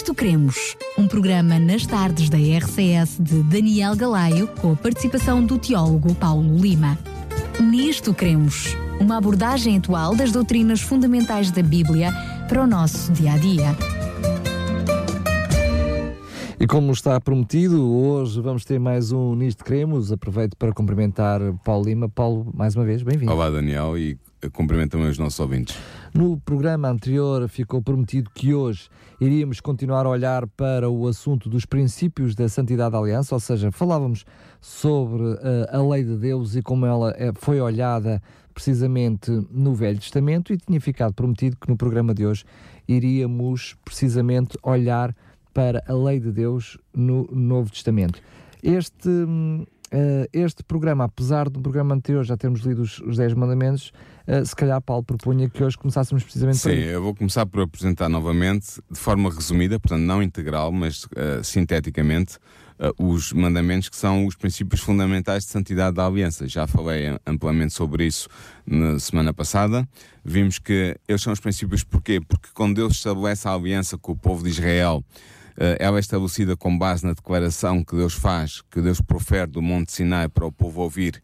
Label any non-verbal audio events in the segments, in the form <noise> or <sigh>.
Nisto Cremos, um programa nas tardes da RCS de Daniel Galaio, com a participação do teólogo Paulo Lima. Nisto Cremos, uma abordagem atual das doutrinas fundamentais da Bíblia para o nosso dia a dia. E como está prometido, hoje vamos ter mais um Nisto Cremos. Aproveito para cumprimentar Paulo Lima. Paulo, mais uma vez, bem-vindo. Olá, Daniel, e cumprimento também os nossos ouvintes. No programa anterior ficou prometido que hoje iríamos continuar a olhar para o assunto dos princípios da Santidade da Aliança, ou seja, falávamos sobre uh, a lei de Deus e como ela eh, foi olhada precisamente no Velho Testamento e tinha ficado prometido que no programa de hoje iríamos precisamente olhar para a lei de Deus no Novo Testamento. Este, uh, este programa, apesar do programa anterior já termos lido os, os 10 mandamentos, uh, se calhar Paulo propunha que hoje começássemos precisamente Sim, por Sim, eu vou começar por apresentar novamente, de forma resumida, portanto não integral, mas uh, sinteticamente, os mandamentos que são os princípios fundamentais de santidade da aliança. Já falei amplamente sobre isso na semana passada. Vimos que eles são os princípios porquê? Porque quando Deus estabelece a aliança com o povo de Israel, eh, ela é estabelecida com base na declaração que Deus faz, que Deus profere do Monte Sinai para o povo ouvir,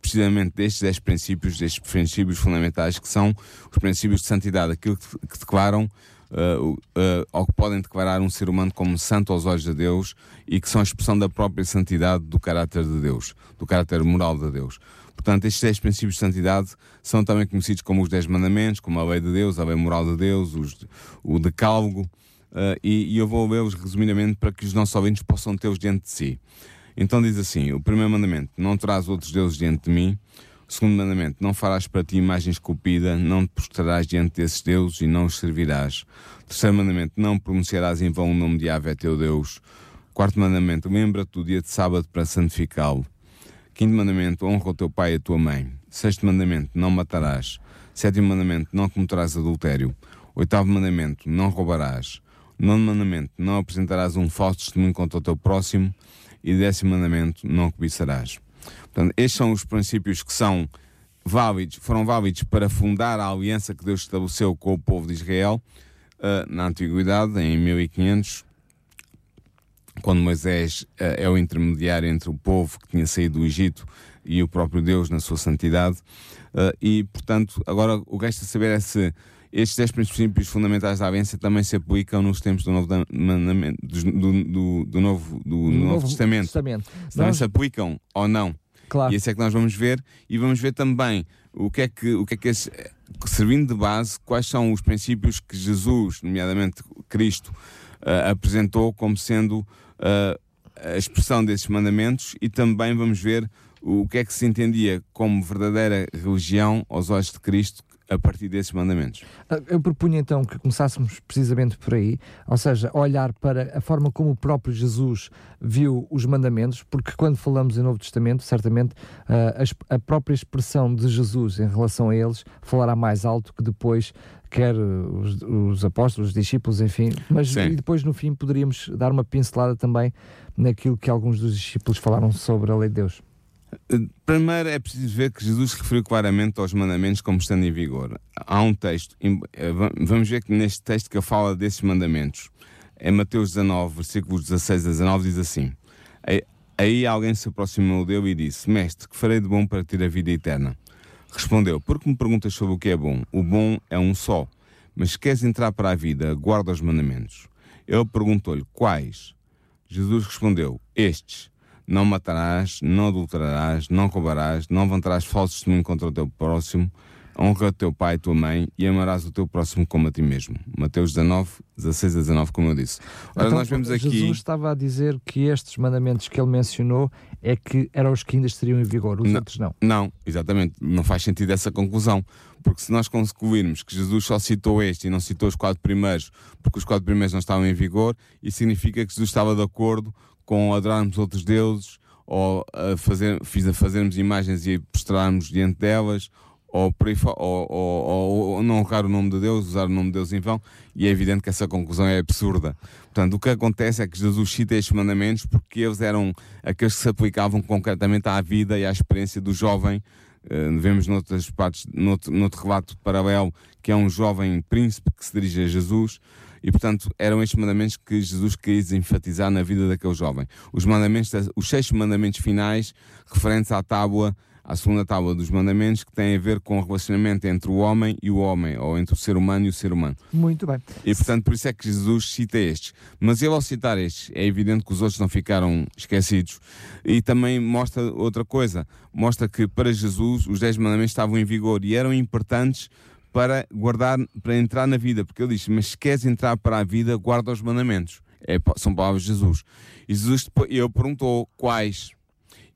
precisamente destes 10 princípios, destes princípios fundamentais, que são os princípios de santidade, aquilo que, declaram Uh, uh, ou que podem declarar um ser humano como santo aos olhos de Deus e que são a expressão da própria santidade do caráter de Deus, do caráter moral de Deus. Portanto, estes 10 princípios de santidade são também conhecidos como os 10 mandamentos, como a lei de Deus, a lei moral de Deus, os, o decálogo, uh, e, e, eu vou lê-los resumidamente para que os nossos ouvintes possam tê-los diante de si. Então diz assim: o primeiro mandamento, não terás outros deuses diante de mim. O segundo mandamento, não farás para ti imagem esculpida, não te prostrarás diante desses deuses e não os servirás. O terceiro mandamento, não pronunciarás em vão o nome de Yahvé teu Deus. O quarto mandamento, lembra-te do dia de sábado para santificá-lo. Quinto mandamento, honra o teu pai e a tua mãe. Sexto mandamento, não matarás. Sétimo mandamento, não cometerás adultério. Oitavo mandamento, não roubarás. Nono mandamento, não apresentarás um falso testemunho contra o teu próximo. E décimo mandamento, não cobiçarás. Portanto, estes são os princípios que são válidos, foram válidos para fundar a aliança que Deus estabeleceu com o povo de Israel uh, na Antiguidade, em 1500, quando Moisés uh, é o intermediário entre o povo que tinha saído do Egito e o próprio Deus na sua santidade. Uh, e, portanto, agora o que resta saber é se estes 10 princípios fundamentais da aliança também se aplicam nos tempos do Novo, do, do, do novo, do, do novo, Testamento. Testamento. Também se aplicam ou não. Claro. E esse é que nós vamos ver e vamos ver também o que é que, o que, é que esse, servindo de base, quais são os princípios que Jesus, nomeadamente Cristo, uh, apresentou como sendo uh, a expressão desses mandamentos e também vamos ver o que é que se entendia como verdadeira religião aos olhos de Cristo a partir desses mandamentos. Ah, eu propunha então que começássemos precisamente por aí, ou seja, olhar para a forma como o próprio Jesus viu os mandamentos, porque quando falamos em Novo Testamento, certamente ah, a própria expressão de Jesus em relação a eles falará mais alto que depois quer os, os apóstolos, os discípulos, enfim, mas depois no fim poderíamos dar uma pincelada também naquilo que alguns dos discípulos falaram sobre a lei de Deus. Primeiro é preciso ver que Jesus referiu claramente aos mandamentos como estando em vigor. Há um texto, eh, vamos ver que neste texto que ele fala desses mandamentos, em Mateus 19, versículos 16 a 19, diz assim: Aí alguém se aproximou dele e disse: Mestre, que farei de bom para ter a vida eterna? Respondeu: Por que me perguntas sobre o que é bom? O bom é um só. Mas se queres entrar para a vida, guarda os mandamentos. Ele perguntou-lhe: Quais? Jesus respondeu: Estes não matarás, não adulterarás, não roubarás, não levantarás falsos testemunho contra o teu próximo, honra o teu pai e tua mãe e amarás o teu próximo como a ti mesmo. Mateus 19, 16 a 19, como eu disse. Ora, então, nós vemos aqui... Jesus estava a dizer que estes mandamentos que ele mencionou é que eram os que ainda estariam em vigor, os não, outros não. Não, exatamente. Não faz sentido essa conclusão. Porque se nós concluirmos que Jesus só citou este e não citou os quatro primeiros, porque os quatro primeiros não estavam em vigor, isso significa que Jesus estava de acordo com adorarmos outros deuses, ou a fazer, a fazermos imagens e prostrarmos diante delas, ou, ou, ou, ou, não honrar o nome de Deus, usar o nome de Deus em vão, e é evidente que essa conclusão é absurda. Portanto, o que acontece é que Jesus cita estes mandamentos porque eles eram aqueles que se aplicavam concretamente à vida e à experiência do jovem. Uh, vemos noutras partes, noutro, noutro relato paralelo, que é um jovem príncipe que se dirige a Jesus, e portanto, eram estes mandamentos que Jesus quis enfatizar na vida daquele jovem. Os mandamentos, os seis mandamentos finais referentes à tábua a segunda tábua dos mandamentos, que tem a ver com o relacionamento entre o homem e o homem, ou entre o ser humano e o ser humano. Muito bem. E portanto, por isso é que Jesus cita estes. Mas ele, ao citar estes, é evidente que os outros não ficaram esquecidos. E também mostra outra coisa: mostra que para Jesus os dez mandamentos estavam em vigor e eram importantes para guardar, para entrar na vida, porque ele diz: Mas se queres entrar para a vida, guarda os mandamentos. É, são palavras de Jesus. E Jesus ele perguntou quais.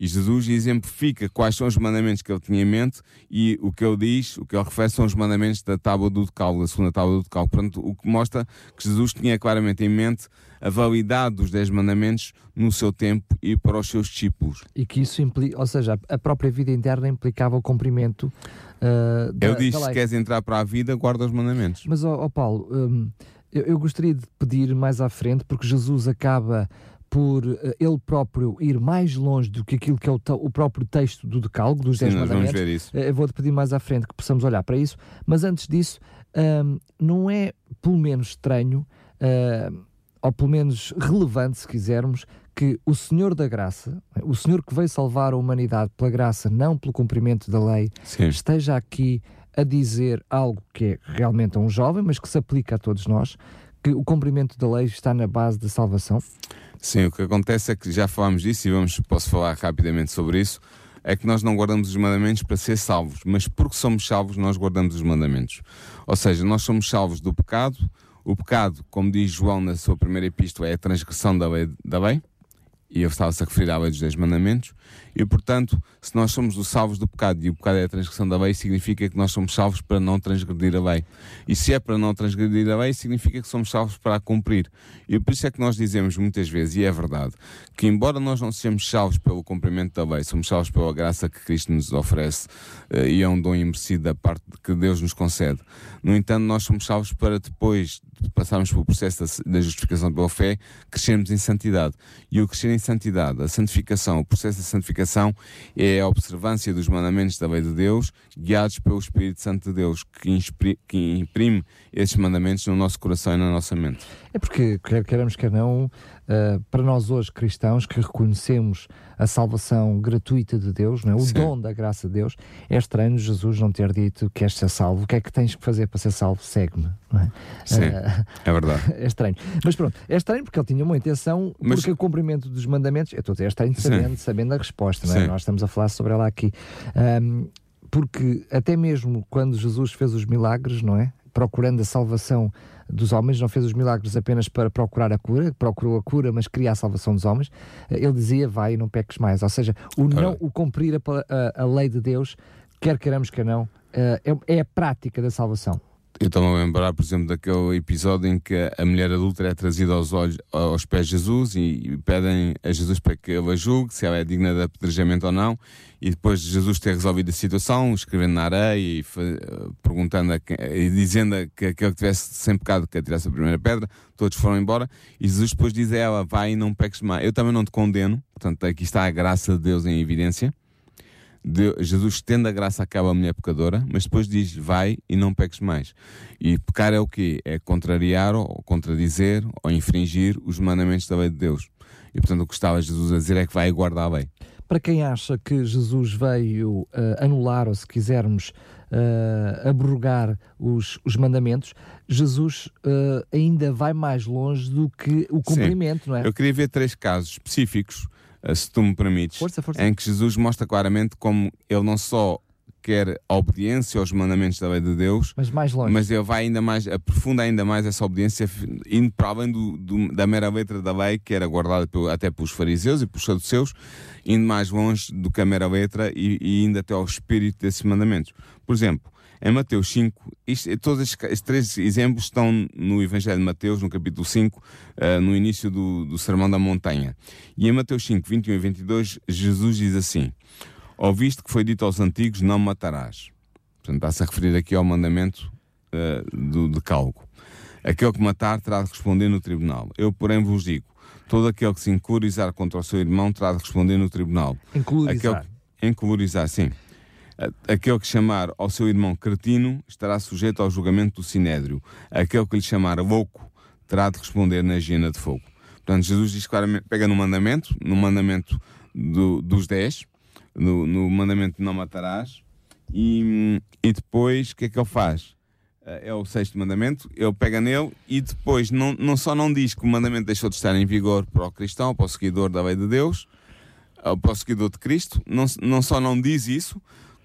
E Jesus exemplifica quais são os mandamentos que ele tinha em mente e o que ele diz, o que ele refere são os mandamentos da tábua do decálogo, da segunda tábua do decálogo. Portanto, o que mostra que Jesus tinha claramente em mente a validade dos dez mandamentos no seu tempo e para os seus discípulos. E que isso implica, ou seja, a própria vida interna implicava o cumprimento uh, da, Ele diz, se queres entrar para a vida, guarda os mandamentos. Mas, ó oh, oh Paulo, um, eu, eu gostaria de pedir mais à frente, porque Jesus acaba por uh, ele próprio ir mais longe do que aquilo que é o, o próprio texto do decálogo, dos Sim, 10 nós mandamentos. Vamos ver isso. Uh, eu vou-te pedir mais à frente que possamos olhar para isso, mas antes disso, um, não é pelo menos estranho, uh, ou pelo menos relevante, se quisermos, que o Senhor da Graça, o Senhor que veio salvar a humanidade pela graça, não pelo cumprimento da lei, Sim. esteja aqui a dizer algo que é realmente a um jovem, mas que se aplica a todos nós, que o cumprimento da lei está na base da salvação? Sim, o que acontece é que já falámos disso e vamos, posso falar rapidamente sobre isso. É que nós não guardamos os mandamentos para ser salvos, mas porque somos salvos, nós guardamos os mandamentos. Ou seja, nós somos salvos do pecado. O pecado, como diz João na sua primeira epístola, é a transgressão da lei. Da lei e eu estava-se a referir à lei dos 10 mandamentos, e portanto, se nós somos os salvos do pecado e o pecado é a transgressão da lei, significa que nós somos salvos para não transgredir a lei. E se é para não transgredir a lei, significa que somos salvos para a cumprir. E por isso é que nós dizemos muitas vezes, e é verdade, que embora nós não sejamos salvos pelo cumprimento da lei, somos salvos pela graça que Cristo nos oferece, uh, e é um dom imerecido da parte que Deus nos concede. No entanto, nós somos salvos para depois de passarmos pelo processo da, da justificação pela fé, crescermos em santidade. E o crescer em santidade, a santificação, o processo da santificação é a observância dos mandamentos da lei de Deus, guiados pelo Espírito Santo de Deus, que, que imprime esses mandamentos no nosso coração e na nossa mente. É porque, quer queremos, quer não, uh, para nós hoje cristãos que reconhecemos a salvação gratuita de Deus, não é? o Sim. dom da graça de Deus, é estranho Jesus não ter dito que queres ser salvo, o que é que tens que fazer para ser salvo? Segue-me. É? Sim, uh, é verdade. <laughs> É estranho. Mas pronto, é estranho porque ele tinha uma intenção, Mas... porque o cumprimento dos mandamentos, eu estou a dizer, é estranho sabendo, sabendo a resposta, não é? Nós estamos a falar sobre ela aqui. Um, porque até mesmo quando Jesus fez os milagres, não é? Procurando a salvação dos homens, não fez os milagres apenas para procurar a cura, procurou a cura, mas queria a salvação dos homens. Ele dizia: Vai e não peques mais. Ou seja, o, não, o cumprir a, a, a lei de Deus, quer queiramos que não, é, é a prática da salvação. Eu estou-me a lembrar, por exemplo, daquele episódio em que a mulher adulta é trazida aos, olhos, aos pés de Jesus e, pedem a Jesus para que ele a julgue, se ela é digna de apedrejamento ou não, e depois de Jesus ter resolvido a situação, escrevendo na areia e perguntando quem, e dizendo que aquele que tivesse sem pecado que atirasse a primeira pedra, todos foram embora, e Jesus depois diz a ela, vai e não peques mais. Eu também não te condeno, portanto aqui está a graça de Deus em evidência, de, Jesus estende a graça àquela mulher pecadora, mas depois diz: vai e não peques mais. E pecar é o quê? É contrariar ou contradizer ou infringir os mandamentos da lei de Deus. E portanto o que estava Jesus a dizer é que vai e guarda a lei. Para quem acha que Jesus veio uh, anular, ou se quisermos, uh, abrogar os, os mandamentos, Jesus uh, ainda vai mais longe do que o cumprimento, Sim. não é? Eu queria ver três casos específicos se tu me permites, força, força. em que Jesus mostra claramente como ele não só quer a obediência aos mandamentos da lei de Deus, mas mais longe. Mas ele vai ainda mais, aprofunda ainda mais essa obediência, indo para além do, do, da mera letra da lei, que era guardada pelo, até pelos fariseus e pelos saduceus, indo mais longe do que a mera letra e, e indo até ao espírito desses mandamentos. Por exemplo, em Mateus 5, isto, todos estes, três exemplos estão no Evangelho de Mateus, no capítulo 5, uh, no início do, do Sermão da Montanha. E em Mateus 5, 21 e 22, Jesus diz assim: Ouviste que foi dito aos antigos: Não matarás. Portanto, está-se a referir aqui ao mandamento uh, do decálogo. Aquele que matar terá de responder no tribunal. Eu, porém, vos digo: todo aquele que se incurizar contra o seu irmão terá de responder no tribunal. Aquele, incurizar, sim. Aquele que chamar ao seu irmão cretino estará sujeito ao julgamento do sinédrio. Aquele que lhe chamar louco terá de responder na higiene de fogo. Portanto, Jesus diz claramente, pega no mandamento, no mandamento do, dos dez, no, no, mandamento de não matarás, e, e depois o que é que ele faz? Eh, é o sexto mandamento, ele pega nele e depois não, não só não diz que o mandamento deixou de estar em vigor para o cristão, para o seguidor da lei de Deus, para o seguidor de Cristo, não, não só não diz isso,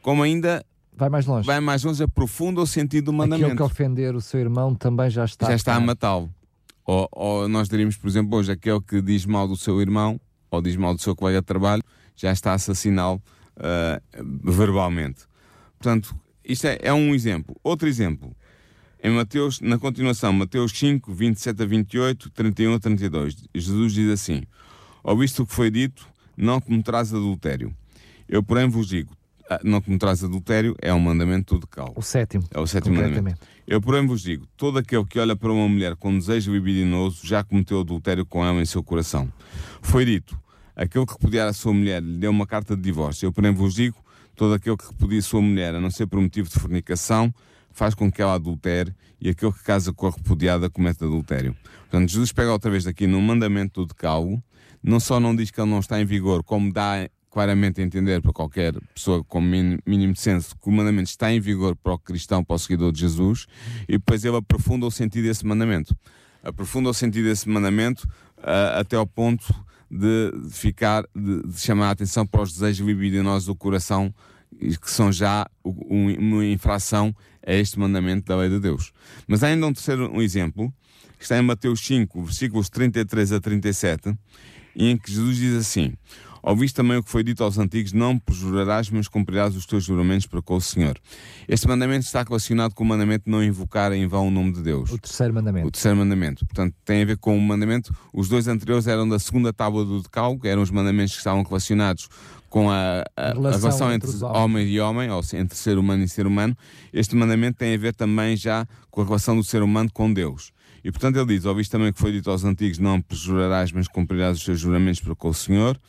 como ainda vai mais longe. Vai mais longe, aprofunda o sentido do mandamento. Aquele que ofender o seu irmão também já está. Já está a matá-lo. Ou, ou, nós diríamos, por exemplo, hoje, aquele que diz mal do seu irmão ou diz mal do seu colega de trabalho já está a assassiná-lo uh, verbalmente. Portanto, isto é, é, um exemplo. Outro exemplo, em Mateus, na continuação, Mateus 5, 27 a 28, 31 a 32, Jesus diz assim: Ouviste o que foi dito, não cometerás adultério. Eu, porém, vos digo: não cometerás adultério é um mandamento de cal. O sétimo. É o sétimo mandamento. Eu, porém, vos digo: todo aquele que olha para uma mulher com desejo libidinoso já cometeu adultério com ela em seu coração. Foi dito: aquele que repudiar a sua mulher lhe deu uma carta de divórcio. Eu, porém, vos digo: todo aquele que repudia a sua mulher, a não ser por motivo de fornicação, faz com que ela adultere, e aquele que casa com a repudiada comete adultério. Portanto, Jesus pega outra vez aqui no mandamento do decálogo, não só não diz que ele não está em vigor, como dá claramente entender para qualquer pessoa com mínimo senso que o mandamento está em vigor para o cristão, para o seguidor de Jesus, e depois ele aprofunda o sentido desse mandamento. Aprofunda o sentido desse mandamento uh, até ao ponto de ficar, de, de, chamar a atenção para os desejos libidinosos do coração, que são já um, uma infração a este mandamento da lei de Deus. Mas há ainda um terceiro um exemplo, que está em Mateus 5, versículos 33 a 37, em que Jesus diz assim: Ouviste também o que foi dito aos antigos: Não perjurarás, mas cumprirás os teus juramentos para com o Senhor. Este mandamento está relacionado com o mandamento de não invocar em vão o nome de Deus. O terceiro mandamento. O terceiro mandamento. Portanto, tem a ver com o mandamento. Os dois anteriores eram da segunda tábua do Decálogo, eram os mandamentos que estavam relacionados com a, a, relação, a relação, entre, entre homem e homem, ou entre ser humano e ser humano. Este mandamento tem a ver também já com a relação do ser humano com Deus. E portanto ele diz: Ouviste também o que foi dito aos antigos: Não perjurarás, mas cumprirás os seus juramentos para com o Senhor.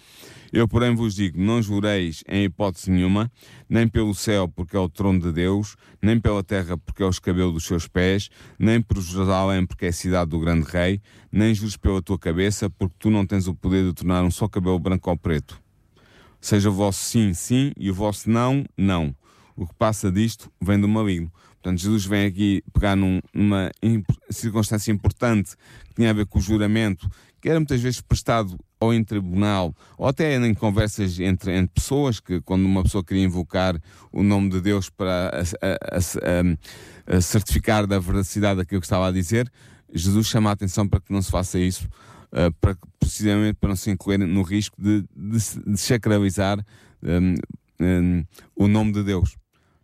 Eu, porém, vos digo: não jureis em hipótese nenhuma, nem pelo céu, porque é o trono de Deus, nem pela terra, porque é o escabelo dos seus pés, nem por Jerusalém, porque é a cidade do grande rei, nem jures pela tua cabeça, porque tu não tens o poder de tornar um só cabelo branco ao preto. Seja o vosso sim, sim, e o vosso não, não. O que passa disto vem do maligno. Portanto, Jesus vem aqui pegar num, numa circunstância importante que tinha a ver com o juramento, que era muitas vezes prestado ou em tribunal, ou até em conversas entre, entre pessoas, que quando uma pessoa queria invocar o nome de Deus para a, a, a, certificar da veracidade daquilo que estava a dizer, Jesus chama a atenção para que não se faça isso, uh, para, precisamente para não se incluir no risco de, de, de sacralizar um, um, o nome de Deus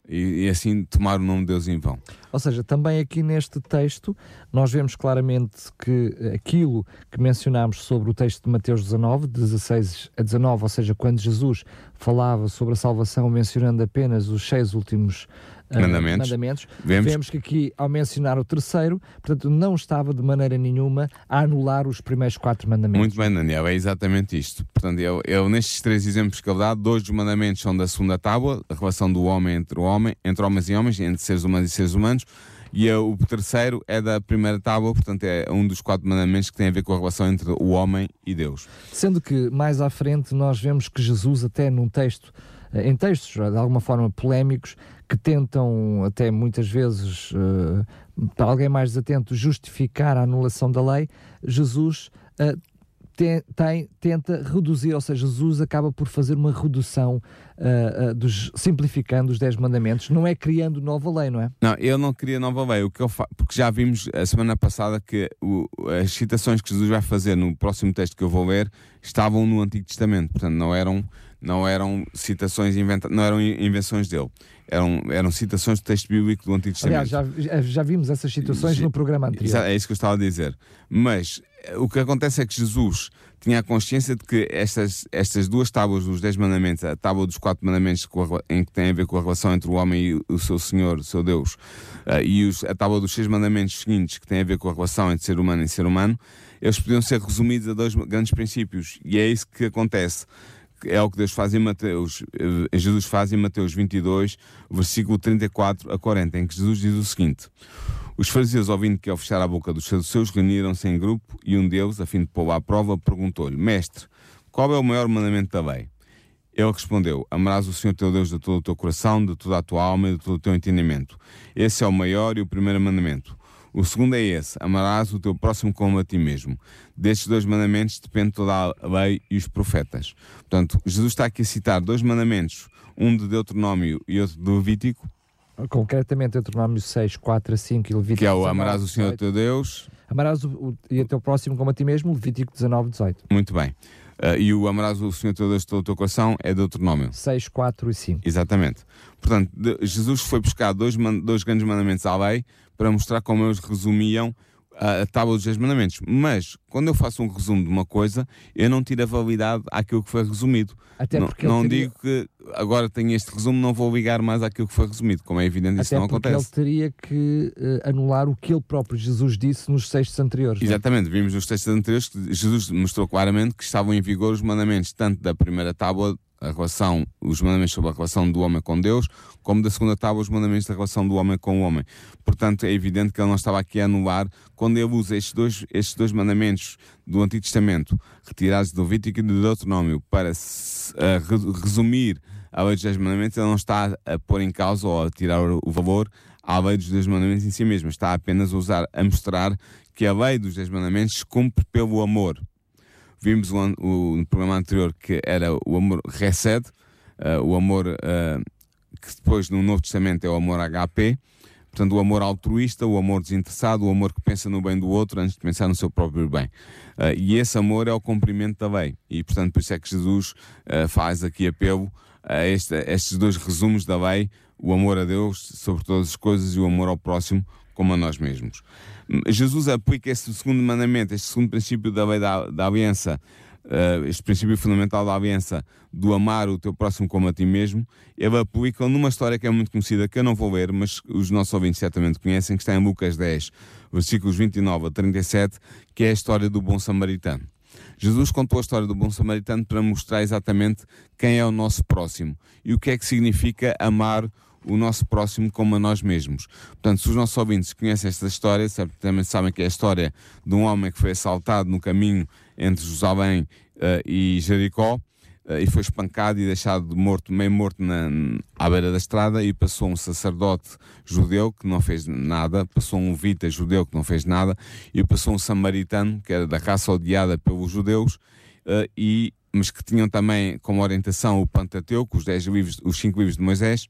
e, e, assim tomar o nome de Deus em vão. Ou seja, também aqui neste texto nós vemos claramente que aquilo que mencionámos sobre o texto de Mateus 19, 16 a 19, ou seja, quando Jesus falava sobre a salvação mencionando apenas os seis últimos uh, mandamentos, mandamentos vemos... vemos que aqui, ao mencionar o terceiro, portanto, não estava de maneira nenhuma a anular os primeiros quatro mandamentos. Muito bem, Daniel, é exatamente isto. Portanto, eu, eu nestes três exemplos que ele dá, dois dos mandamentos são da segunda tábua, a relação do homem entre o homem, entre homens e homens, entre seres humanos e seres humanos, e o terceiro é da primeira tábua, portanto é um dos quatro mandamentos que tem a ver com a relação entre o homem e Deus. Sendo que mais à frente nós vemos que Jesus, até num texto, eh, em textos de alguma forma polémicos, que tentam até muitas vezes, uh, para alguém mais desatento, justificar a anulação da lei, Jesus uh, tem, tem, tenta reduzir, ou seja, Jesus acaba por fazer uma redução, uh, uh, dos, simplificando os 10 mandamentos, não é criando nova lei, não é? Não, ele não cria nova lei, o que eu fa... porque já vimos a semana passada que o, as citações que Jesus vai fazer no próximo texto que eu vou ler estavam no Antigo Testamento, portanto não eram, não eram citações inventadas, não eram invenções dele eram, eram citações do texto bíblico do Antigo Testamento. Aliás, já, já vimos essas situações no programa anterior. É isso que eu estava a dizer. Mas o que acontece é que Jesus tinha a consciência de que estas, estas duas tábuas dos Dez Mandamentos, a tábua dos Quatro Mandamentos, em que tem a ver com a relação entre o homem e o seu Senhor, o seu Deus, uh, e os, a tábua dos Seis Mandamentos seguintes, que tem a ver com a relação entre ser humano e ser humano, eles podiam ser resumidos a dois grandes princípios. E é isso que acontece é o que Deus faz em Mateus, eh, Jesus faz em Mateus 22, versículo 34 a 40, em que Jesus diz o seguinte: Os fariseus, ouvindo que ao fechar a boca dos saduceus, reuniram-se em grupo e um deles, a fim de pô-lo à prova, perguntou-lhe: Mestre, qual é o maior mandamento da lei? Ele respondeu: Amarás o Senhor teu Deus de todo o teu coração, de toda a tua alma e de todo o teu entendimento. Esse é o maior e o primeiro mandamento. O segundo é esse: amarás o teu próximo como a ti mesmo. Destes dois mandamentos depende toda a lei e os profetas. Portanto, Jesus está aqui a citar dois mandamentos, um de Deuteronômio e outro de Levítico. Concretamente, Deuteronômio 6, 4 a 5 e Levítico Que é o 19, amarás o Senhor 18. teu Deus. Amarás o, o, e o teu próximo como a ti mesmo, Levítico 19, 18. Muito bem. Ah, e o amarás o Senhor teu Deus de todo o teu coração é Deuteronômio. 6, 4 e 5. Exatamente. Portanto, de- Jesus foi buscar dois, man- dois grandes mandamentos à lei para mostrar como eles resumiam a, a tábua dos dez mandamentos. Mas, quando eu faço um resumo de uma coisa, eu não tiro a validade àquilo que foi resumido. Até não não teria- digo que agora tenho este resumo, não vou ligar mais àquilo que foi resumido. Como é evidente, isso Até não porque acontece. ele teria que eh, anular o que ele próprio Jesus disse nos textos anteriores. não é? Exatamente, vimos nos textos anteriores que Jesus mostrou claramente que estavam em vigor os mandamentos tanto da primeira tábua, a relação, os mandamentos sobre a relação do homem com Deus, como da segunda tábua, os mandamentos da relação do homem com o homem. Portanto, é evidente que ele não estava aqui a anular quando ele usa estes dois, estes dois mandamentos do Antigo Testamento, retirados do Levítico e do Deuteronômio, para re- resumir a lei dos mandamentos, ele não está a pôr em causa ou a tirar o valor à lei dos dez mandamentos em si mesma, está apenas a usar, a mostrar que a lei dos dez mandamentos cumpre pelo amor. Vimos o, no programa anterior que era o amor recede, eh, o amor eh, que depois no Novo Testamento é o amor HP, portanto o amor altruísta, o amor desinteressado, o amor que pensa no bem do outro antes de pensar no seu próprio bem. Eh, e esse amor é o cumprimento da lei. E portanto por isso é que Jesus faz aqui apelo a este- a estes dois resumos da lei, o amor a Deus sobre todas as coisas e o amor ao próximo como a nós mesmos. Jesus aplica este segundo mandamento, este segundo princípio da lei da, da aliança, eh, este princípio fundamental da aliança do amar o teu próximo como a ti mesmo, ele aplica numa história que é muito conhecida, que eu não vou ler, mas os nossos ouvintes certamente conhecem, que está em Lucas 10, versículos 29 a 37, que é a história do bom samaritano. Jesus contou a história do bom samaritano para mostrar exatamente quem é o nosso próximo e o que é que significa amar o nosso próximo como a nós mesmos. Portanto, se os nossos ouvintes conhecem esta história, certamente sabem que é a história de um homem que foi assaltado no caminho entre Jerusalém eh, e Jericó eh, e foi espancado e deixado de morto, meio morto na, à beira da estrada e passou um sacerdote judeu que não fez nada, passou um levita judeu que não fez nada e passou um samaritano que era da raça odiada pelos judeus eh, e mas que tinham também como orientação o Pentateuco, os, livros, os cinco livros de Moisés,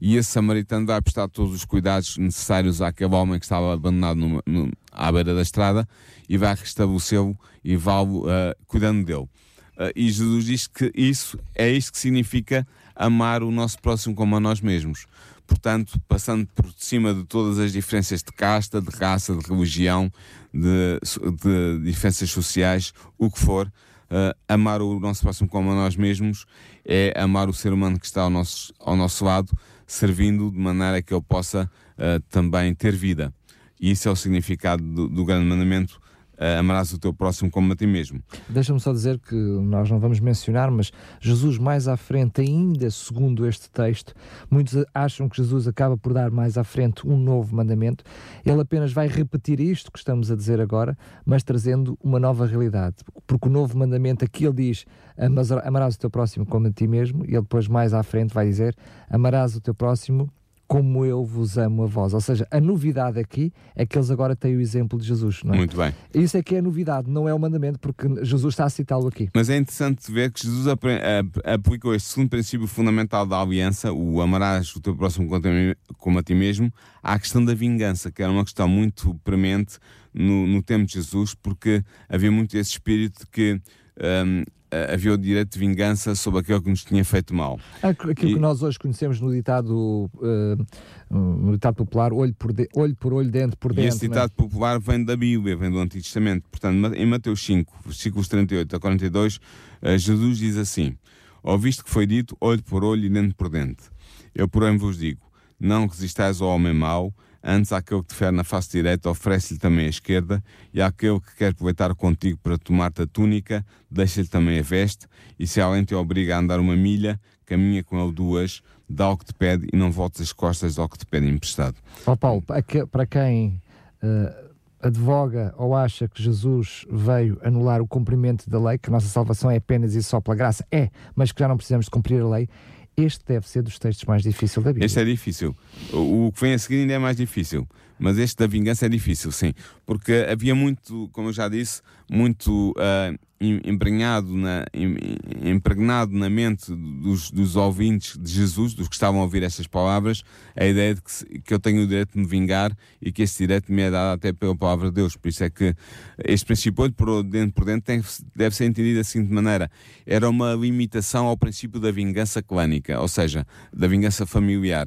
e esse samaritano vai prestar todos os cuidados necessários àquele homem que estava abandonado no, no, à beira da estrada e vai restabelecê-lo e vai uh, cuidando dele. Uh, e Jesus diz que isso é isto que significa amar o nosso próximo como a nós mesmos. Portanto, passando por cima de todas as diferenças de casta, de raça, de religião, de, de diferenças sociais, o que for, uh, amar o nosso próximo como a nós mesmos é amar o ser humano que está ao nosso, ao nosso lado, servindo de maneira que ele possa uh, também ter vida. E isso é o significado do, do grande mandamento. Uh, amarás o teu próximo como a ti mesmo. Deixa-me só dizer que nós não vamos mencionar, mas Jesus, mais à frente, ainda segundo este texto, muitos acham que Jesus acaba por dar mais à frente um novo mandamento. Ele apenas vai repetir isto que estamos a dizer agora, mas trazendo uma nova realidade. Porque o novo mandamento aqui ele diz: amarás o teu próximo como a ti mesmo, e ele depois, mais à frente, vai dizer: amarás o teu próximo como eu vos amo a vós. Ou seja, a novidade aqui é que eles agora têm o exemplo de Jesus. Não é? Muito bem. Isso é que é a novidade, não é o mandamento, porque Jesus está a citá-lo aqui. Mas é interessante ver que Jesus aplicou este segundo princípio fundamental da aliança, o amarás o teu próximo como a ti mesmo, à questão da vingança, que era uma questão muito premente no, no tempo de Jesus, porque havia muito esse espírito que. Um, havia o direito de vingança sobre aquele que nos tinha feito mal. Aquilo e... que nós hoje conhecemos no ditado, uh, no ditado popular, olho por, de, olho por olho, dente por dente. E esse ditado é? popular vem da Bíblia, vem do Antigo Testamento. Portanto, em Mateus 5, versículos 38 a 42, uh, Jesus diz assim: Ouviste que foi dito olho por olho e dente por dente. Eu, porém, vos digo: não resistais ao homem mau, antes aquele que te fere na face direita, oferece-lhe também a esquerda, e aquele que quer aproveitar contigo para tomar-te a túnica, deixa-lhe também a veste, e se alguém te obriga a andar uma milha, caminha com ele duas, dá o que te pede e não voltes as costas ao que te pede emprestado. Oh Paulo, para quem uh, advoga ou acha que Jesus veio anular o cumprimento da lei, que a nossa salvação é apenas e só pela graça, é, mas que já não precisamos de cumprir a lei, este deve ser dos textos mais difíceis da Bíblia. Este é difícil. O, que vem a seguir ainda é mais difícil. Mas este da vingança é difícil, sim. Porque havia muito, como eu já disse, muito uh, emprenhado na, impregnado na mente dos, dos ouvintes de Jesus, dos que estavam a ouvir estas palavras, a ideia de que, que eu tenho o direito de me vingar e que esse direito me é dado até pela palavra de Deus. Por isso é que este princípio, por dentro por dentro, tem, deve ser entendido da seguinte maneira: era uma limitação ao princípio da vingança clânica, ou seja, da vingança familiar.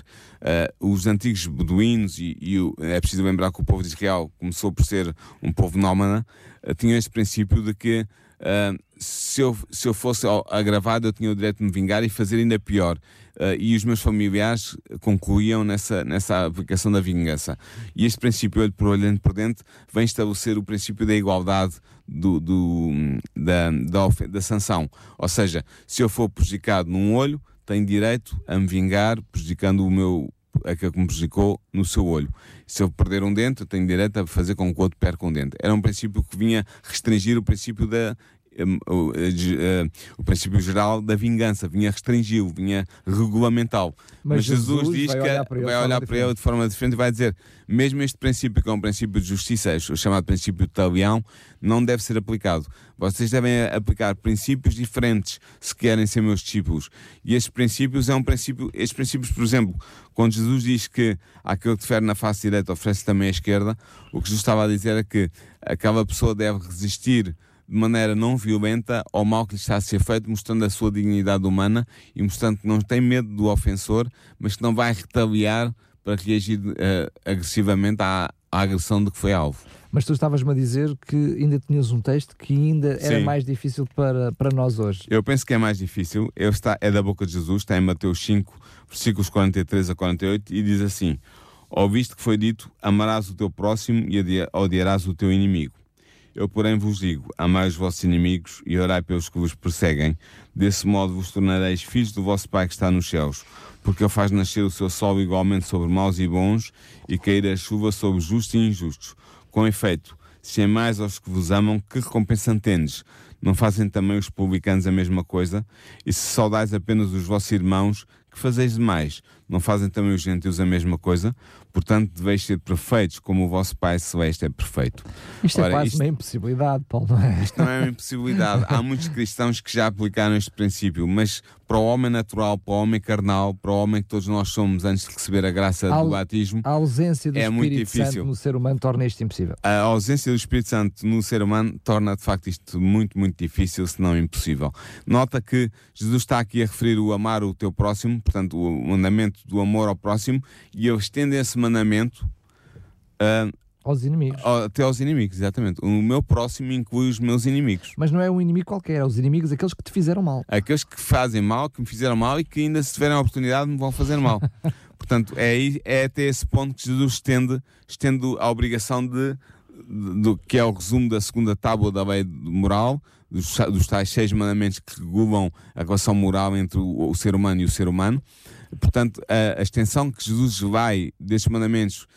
Uh, os antigos beduínos, e, e, é preciso lembrar que o povo de Israel começou por ser um povo nómada, uh, tinham este princípio de que Uh, se, eu, se eu fosse agravado, eu tinha o direito de me vingar e fazer ainda pior. Uh, e os meus familiares concluíam nessa, nessa aplicação da vingança. E este princípio, olho por olho, por dentro, vem estabelecer o princípio da igualdade do, do, da, da, da sanção. Ou seja, se eu for prejudicado num olho, tenho direito a me vingar prejudicando o meu aquele que me prejudicou no seu olho. Se eu perder um dente, tenho direito a fazer com que o outro perca um dente. Era um princípio que vinha restringir o princípio da um, o, uh, o, princípio geral da vingança, vinha restringi-lo, vinha regulamentá-lo. Mas, Mas, Jesus, Jesus diz que olhar vai olhar para ele de forma diferente e vai dizer: mesmo este princípio, que é um princípio de justiça, o chamado princípio de talião, não deve ser aplicado. Vocês devem aplicar princípios diferentes se querem ser meus discípulos. E estes princípios é um princípio, estes princípios, por exemplo, quando Jesus diz que aquele que fere na face direita oferece também à esquerda, o que Jesus estava a dizer é que aquela pessoa deve resistir de maneira não violenta ao mal que lhe está a ser feito, mostrando a sua dignidade humana e mostrando que não tem medo do ofensor, mas que não vai retaliar para reagir uh, agressivamente à, à agressão de que foi alvo. Mas tu estavas-me a dizer que ainda tinhas um texto que ainda era Sim. mais difícil para, para nós hoje. Eu penso que é mais difícil. Está, é da boca de Jesus, está em Mateus 5, versículos 43 a 48, e diz assim: Ouviste que foi dito: Amarás o teu próximo e odiarás o teu inimigo. Eu, porém, vos digo: amai os vossos inimigos e orai pelos que vos perseguem. Desse modo vos tornareis filhos do vosso Pai que está nos céus, porque Ele faz nascer o seu sol igualmente sobre maus e bons e cair a chuva sobre justos e injustos. Com efeito, se amais aos que vos amam, que recompensa tendes? Não fazem também os publicanos a mesma coisa? E se saudais apenas os vossos irmãos, que fazeis demais? Não fazem também os gentios a mesma coisa? Portanto, deveis ser perfeitos como o vosso Pai Celeste é perfeito. Isto é Ora, é quase isto, uma impossibilidade, Paulo, não é? Isto não é uma impossibilidade. Há muitos cristãos que já aplicaram este princípio, mas para o homem natural, para o homem carnal, para o homem que todos nós somos antes de receber a graça a, do batismo, a ausência do é Espírito muito difícil. Santo no ser humano torna isto impossível. A ausência do Espírito Santo no ser humano torna de facto isto muito, muito difícil, se não impossível. Nota que Jesus está aqui a referir o amar o teu próximo, portanto, o mandamento do amor ao próximo, e ele estende esse mandamento uh, aos inimigos. Até aos inimigos, exatamente. O meu próximo inclui os meus inimigos. Mas não é um inimigo qualquer, é os inimigos, aqueles que te fizeram mal. Aqueles que fazem mal, que me fizeram mal e que ainda se tiverem a oportunidade me vão fazer mal. <laughs> Portanto, é, é até esse ponto que Jesus estende, estende a obrigação de, de, de, que é o resumo da segunda tábua da lei moral, dos, dos tais seis mandamentos que regulam a relação moral entre o, o ser humano e o ser humano. Portanto, a, a extensão que Jesus vai destes mandamentos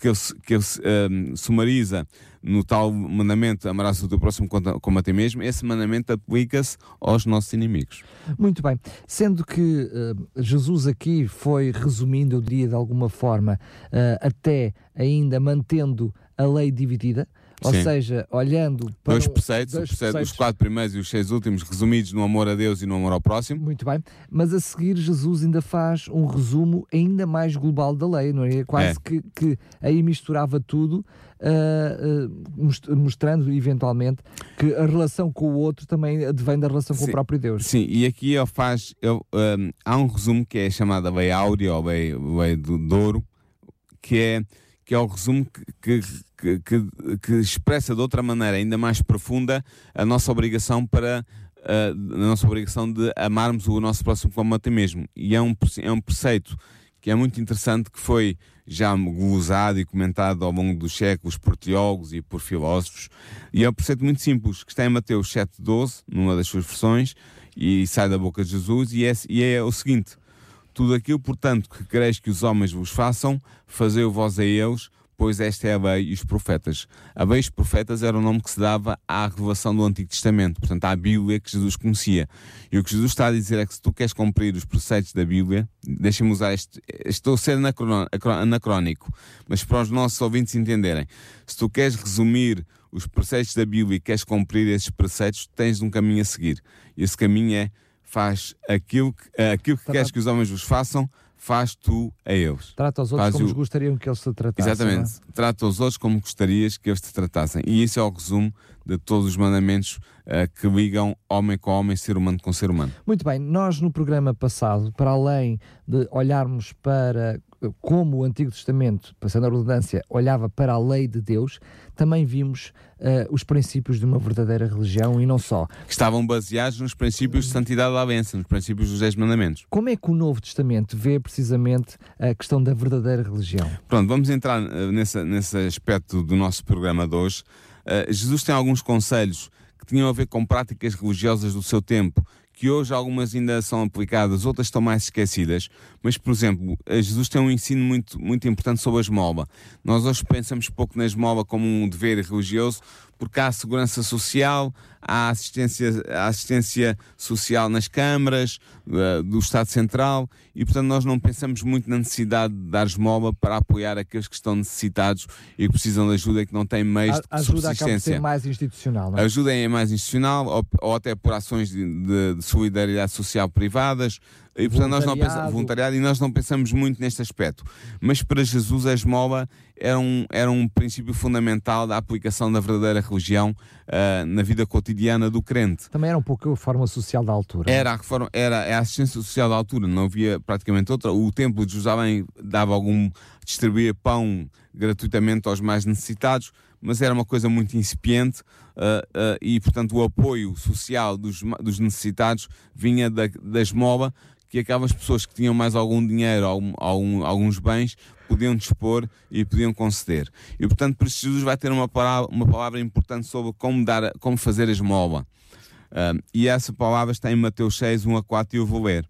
que ele, que ele um, sumariza no tal mandamento amarás o teu próximo como a ti mesmo, esse mandamento aplica-se aos nossos inimigos. Muito bem. Sendo que uh, Jesus aqui foi resumindo, eu diria de alguma forma, uh, até ainda mantendo a lei dividida, ou Sim. seja, olhando para. Dois preceitos, dois preceitos, os quatro primeiros e os seis últimos, resumidos no amor a Deus e no amor ao próximo. Muito bem. Mas a seguir, Jesus ainda faz um resumo ainda mais global da lei, não é? Quase é. Que, que aí misturava tudo. Uh, uh, mostrando eventualmente que a relação com o outro também advém da relação com Sim. o próprio Deus. Sim, e aqui ele faz. Ele, um, há um resumo que é chamado a Lei Áurea ou Lei, lei do Douro, que é, que é o resumo que, que que, que, expressa de outra maneira ainda mais profunda a nossa obrigação para a, a nossa obrigação de amarmos o nosso próximo como a ti mesmo. E é um, é um preceito que é muito interessante, que foi já glosado e comentado ao longo dos séculos por teólogos e por filósofos, e é um preceito muito simples, que está em Mateus 7,12, numa das suas versões, e sai da boca de Jesus, e é, e é o seguinte: Tudo aquilo, portanto, que quereis que os homens vos façam, fazei-o vós a eles, pois esta é a lei e os profetas. A lei e os profetas era o nome que se dava à revelação do Antigo Testamento, portanto, à Bíblia que Jesus conhecia. E o que Jesus está a dizer é que se tu queres cumprir os preceitos da Bíblia, deixa-me usar este, estou a ser anacrónico, mas para os nossos ouvintes entenderem, se tu queres resumir os preceitos da Bíblia e queres cumprir esses preceitos, tens um caminho a seguir. E esse caminho é faz aquilo que, aquilo que queres que os homens vos façam, faz tu a eles. Trata os outros faz como o... gostariam que eles te tratassem. Exatamente. É? Trata os outros como gostarias que eles te tratassem. E isso é o resumo de todos os mandamentos uh, que ligam homem com homem, ser humano com ser humano. Muito bem, nós no programa passado, para além de olharmos para como o Antigo Testamento, passando a redundância, olhava para a lei de Deus, também vimos uh, os princípios de uma verdadeira religião e não só. Que estavam baseados nos princípios de santidade da bênção, nos princípios dos Dez Mandamentos. Como é que o Novo Testamento vê precisamente a questão da verdadeira religião? Pronto, vamos entrar nessa, nesse aspecto do nosso programa de hoje. Uh, Jesus tem alguns conselhos que tinham a ver com práticas religiosas do seu tempo que hoje algumas ainda são aplicadas, outras estão mais esquecidas, mas, por exemplo, Jesus tem um ensino muito, muito importante sobre a esmola. Nós hoje pensamos pouco na esmola como um dever religioso, porque há segurança social, há assistência, há assistência social nas câmaras uh, do Estado Central e, portanto, nós não pensamos muito na necessidade de dar esmola para apoiar aqueles que estão necessitados e que precisam de ajuda e que não têm meios a, de subsistência. Ajuda mais institucional, não é? Ajuda é mais institucional ou, ou até por ações de, de, de solidariedade social privadas, e portanto nós não pensamos, voluntariado e nós não pensamos muito neste aspecto. Mas para Jesus a esmola era um, era um princípio fundamental da aplicação da verdadeira religião uh, na vida cotidiana do crente. Também era um pouco a reforma social da altura. Era a, reforma, era a assistência social da altura, não havia praticamente outra. O templo de Jerusalém dava algum, distribuía pão gratuitamente aos mais necessitados, mas era uma coisa muito incipiente uh, uh, e, portanto, o apoio social dos, dos necessitados vinha da, da esmola que aquelas pessoas que tinham mais algum dinheiro, algum, algum, alguns bens, podiam dispor e podiam conceder. E portanto, por isso Jesus vai ter uma palavra, uma palavra importante sobre como, dar, como fazer a esmola. Uh, e essa palavra está em Mateus 6, 1 a 4, e eu vou ler.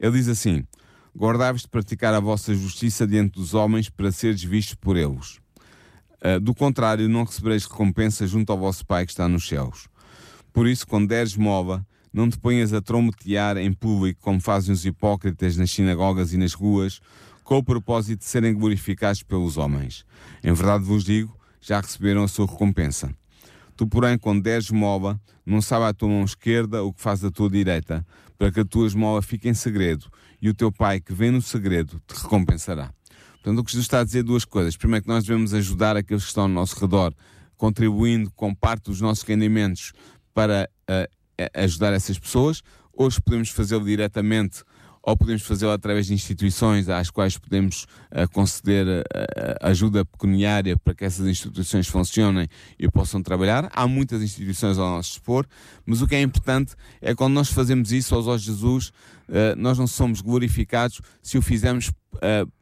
Ele diz assim: Guardai-vos de praticar a vossa justiça diante dos homens para seres vistos por eles. Uh, do contrário, não recebereis recompensa junto ao vosso Pai que está nos céus. Por isso, quando deres esmola, não te ponhas a trombetear em público como fazem os hipócritas nas sinagogas e nas ruas, com o propósito de serem glorificados pelos homens. Em verdade vos digo, já receberam a sua recompensa. Tu, porém, quando deres esmola, não sabe a tua mão esquerda o que faz a tua direita, para que a tua esmola fique em segredo, e o teu pai, que vem no segredo, te recompensará. Portanto, o que Jesus está a dizer é duas coisas. Primeiro, que nós devemos ajudar aqueles que estão ao nosso redor, contribuindo com parte dos nossos rendimentos para uh, ajudar essas pessoas. Hoje podemos fazê-lo diretamente ou podemos fazê-lo através de instituições às quais podemos uh, conceder uh, ajuda pecuniária para que essas instituições funcionem e possam trabalhar. Há muitas instituições ao nosso dispor, mas o que é importante é quando nós fazemos isso aos olhos de Jesus, uh, nós não somos glorificados se o fizermos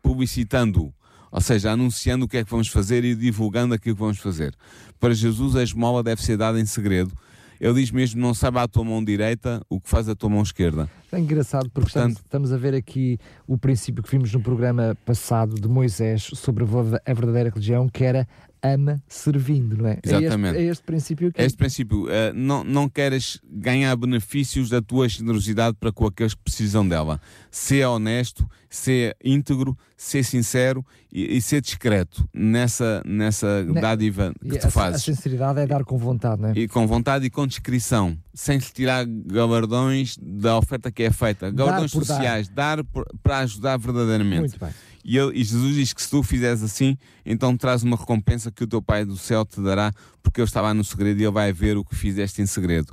publicitando-o. Ou seja, anunciando o que é que vamos fazer e divulgando aquilo que vamos fazer. Para Jesus, a esmola deve ser dada em segredo ele diz mesmo: não sabe a tua mão direita o que faz a tua mão esquerda. É engraçado porque Portanto, estamos, estamos, a ver aqui o princípio que vimos no programa passado de Moisés sobre a verdadeira religião, que era ama servindo, não é? Exatamente. É este, é este princípio que... É este princípio. Uh, não, não queres ganhar benefícios da tua generosidade para com aqueles que precisam dela. Ser honesto, ser íntegro, ser sincero e, e ser discreto nessa, nessa ne dádiva que tu a, fazes. A sinceridade é dar com vontade, não é? E com vontade e com discrição, sem se tirar galardões da oferta que é feita. Galardões sociais, dar, dar para ajudar verdadeiramente. Muito bem. E, ele, e, Jesus diz que se tu fizeres assim, então traz uma recompensa que o teu Pai do céu te dará, porque ele estava no segredo e ele vai ver o que fizeste em segredo.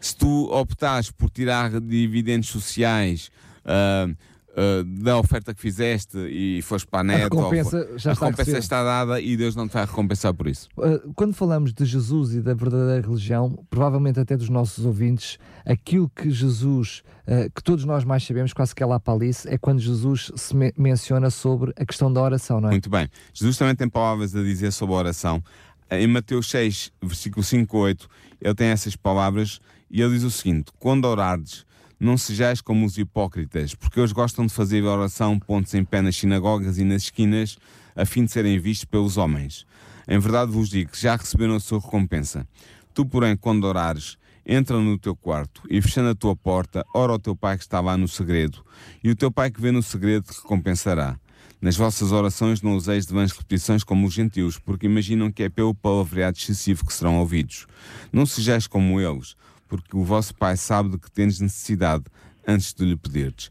Se tu optares por tirar dividendos sociais, uh, uh, da oferta que fizeste e foste para a net, a recompensa, ou, já a está, recompensa está dada e Deus não te vai recompensar por isso. Uh, quando falamos de Jesus e da verdadeira religião, provavelmente até dos nossos ouvintes, aquilo que Jesus, uh, que todos nós mais sabemos, quase que é lá para Alice, é quando Jesus se me menciona sobre a questão da oração, não é? Muito bem. Jesus também tem palavras a dizer sobre a oração. Em Mateus 6, versículo 5 8, ele tem essas palavras e ele diz o seguinte: Quando orardes, Não sejais como os hipócritas, porque eles gostam de fazer oração pontos em pé nas sinagogas e nas esquinas, a fim de serem vistos pelos homens. Em verdade vos digo que já receberam a sua recompensa. Tu, porém, quando orares, entra no teu quarto e fechando a tua porta, ora ao teu pai que está lá no segredo, e o teu pai que vê no segredo te recompensará. Nas vossas orações não useis de vãs repetições como os gentios, porque imaginam que é pelo palavreado excessivo que serão ouvidos. Não sejais como eles, porque o vosso pai sabe de que tendes necessidade antes de lhe pedirdes.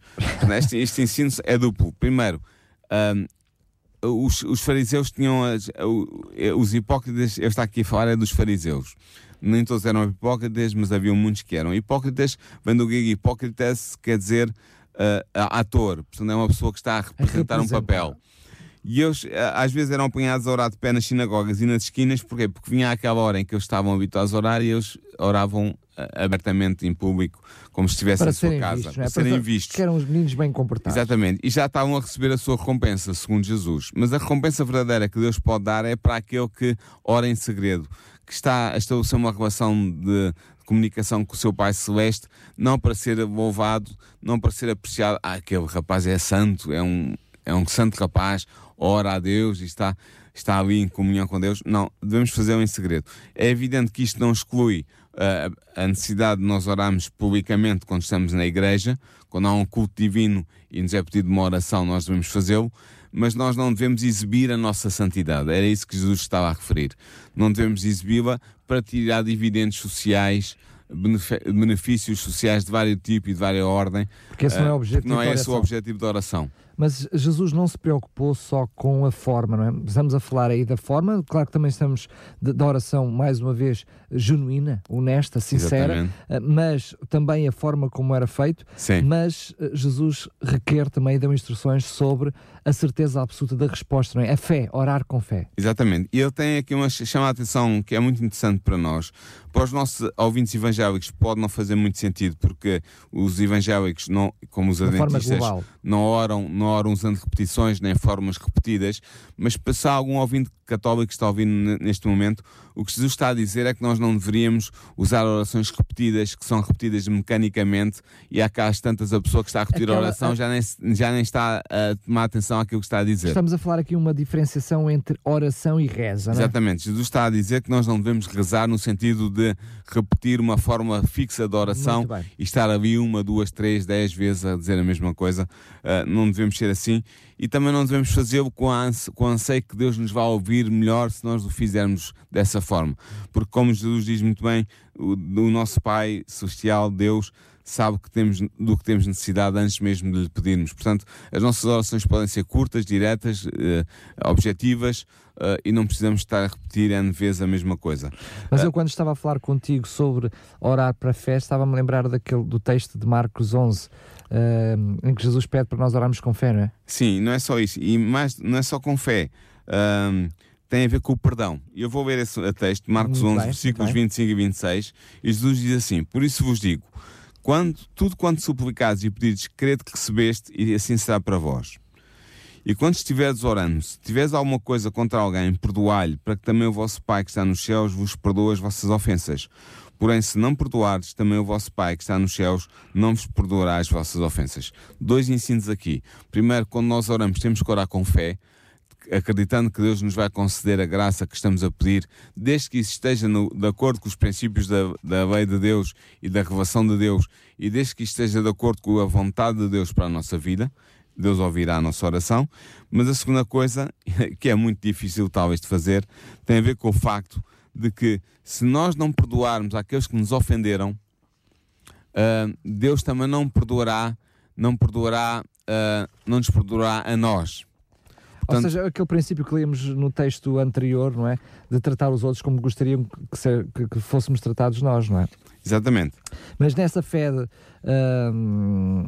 Este, este ensino é duplo. Primeiro, um, os, os, fariseus tinham as, os hipócritas, eu estou aqui a falar é dos fariseus. Nem todos eram hipócritas, mas havia muitos que eram. Hipócritas, vem do grego hipócritas, quer dizer uh, ator, portanto é uma pessoa que está a representar um papel. E eles às vezes eram apanhados a orar de pé nas sinagogas e nas esquinas, porquê? Porque vinha aquela hora em que eles estavam habituados a orar e eles oravam abertamente em público, como se estivessem em sua casa, vistos, é? para serem vistos. Que eram os meninos bem comportados. Exatamente, e já estavam a receber a sua recompensa, segundo Jesus. Mas a recompensa verdadeira que Deus pode dar é para aquele que ora em segredo, que está a estabelecer uma relação de comunicação com o seu Pai Celeste, não para ser louvado, não para ser apreciado. Ah, aquele rapaz é santo, é um, é um santo rapaz, ora a Deus e está, está ali em comunhão com Deus. Não, devemos fazê-lo em segredo. É evidente que isto não exclui a necessidade de nós orarmos publicamente quando estamos na igreja, quando há um culto divino e nos é pedido uma oração, nós devemos fazê-lo, mas nós não devemos exibir a nossa santidade. Era isso que Jesus estava a referir. Não devemos exibi-la para tirar dividendos sociais, benefícios sociais de vários tipos e de várias ordem. Porque esse não é o objetivo não é esse o objetivo da oração. Mas Jesus não se preocupou só com a forma, não é? Estamos a falar aí da forma, claro que também estamos da oração, mais uma vez, genuína, honesta, sincera, Exatamente. Eh, mas também a forma como era feito. Sim. Mas eh, Jesus requer também deu instruções sobre a certeza absoluta da resposta, não é? A fé, orar com fé. Exatamente. E ele tem aqui uma chama a atenção que é muito interessante para nós. Para os nossos ouvintes evangélicos pode não fazer muito sentido, porque os evangélicos, não, como os adventistas, não oram, não oram usando repetições nem formas repetidas, mas para algum ouvinte católico que está ouvindo neste momento, o que Jesus está a dizer é que nós não deveríamos usar orações repetidas, que são repetidas mecanicamente, e há cá as tantas a pessoa que está a repetir Aquela, a oração a... Já, nem, já nem está a tomar atenção àquilo que está a dizer. Estamos a falar aqui uma diferenciação entre oração e reza, não é? Exatamente. Jesus está a dizer que nós não devemos rezar no sentido de repetir uma forma fixa de oração e estar ali uma, duas, três, dez vezes a dizer a mesma coisa. Uh, não devemos ser assim e também não devemos fazê-lo com, com anseio que Deus nos vá ouvir melhor se nós o fizermos dessa forma. Porque, como Jesus diz muito bem, o, o nosso Pai Celestial, Deus, sabe que temos, do que temos necessidade antes mesmo de lhe pedirmos. Portanto, as nossas orações podem ser curtas, diretas, eh, objetivas eh, e não precisamos estar a repetir N vezes a mesma coisa. Mas eu, quando estava a falar contigo sobre orar para a fé, estava-me a lembrar daquele, do texto de Marcos 11 uh, em que Jesus pede para nós orarmos com fé, não é? Sim, não é só isso. E mais, não é só com fé. Uh, tem a ver com o perdão. Eu vou ver esse texto, Marcos 11, versículos 25 e 26, e Jesus diz assim: Por isso vos digo, quando, tudo quanto suplicares e pedires, crede que recebeste, e assim será para vós. E quando estiveres orando, se tiveres alguma coisa contra alguém, perdoai-lhe, para que também o vosso Pai que está nos céus vos perdoe as vossas ofensas. Porém, se não perdoardes, também o vosso Pai que está nos céus não vos perdoará as vossas ofensas. Dois ensinos aqui. Primeiro, quando nós oramos, temos que orar com fé, acreditando que Deus nos vai conceder a graça que estamos a pedir, desde que isso esteja no, de acordo com os princípios da, da lei de Deus e da revelação de Deus, e desde que esteja de acordo com a vontade de Deus para a nossa vida. Deus ouvirá a nossa oração. Mas a segunda coisa, <laughs> que é muito difícil talvez de fazer, tem a ver com o facto de que se nós não perdoarmos aqueles que nos ofenderam, uh, Deus também não perdoará, não perdoará, uh, não nos perdoará a nós. Portanto, Ou seja, aquele princípio que lemos no texto anterior, não é? De tratar os outros como gostariam que, ser, que, que fôssemos tratados nós, não é? Exatamente. Mas nessa fé, uh, uh,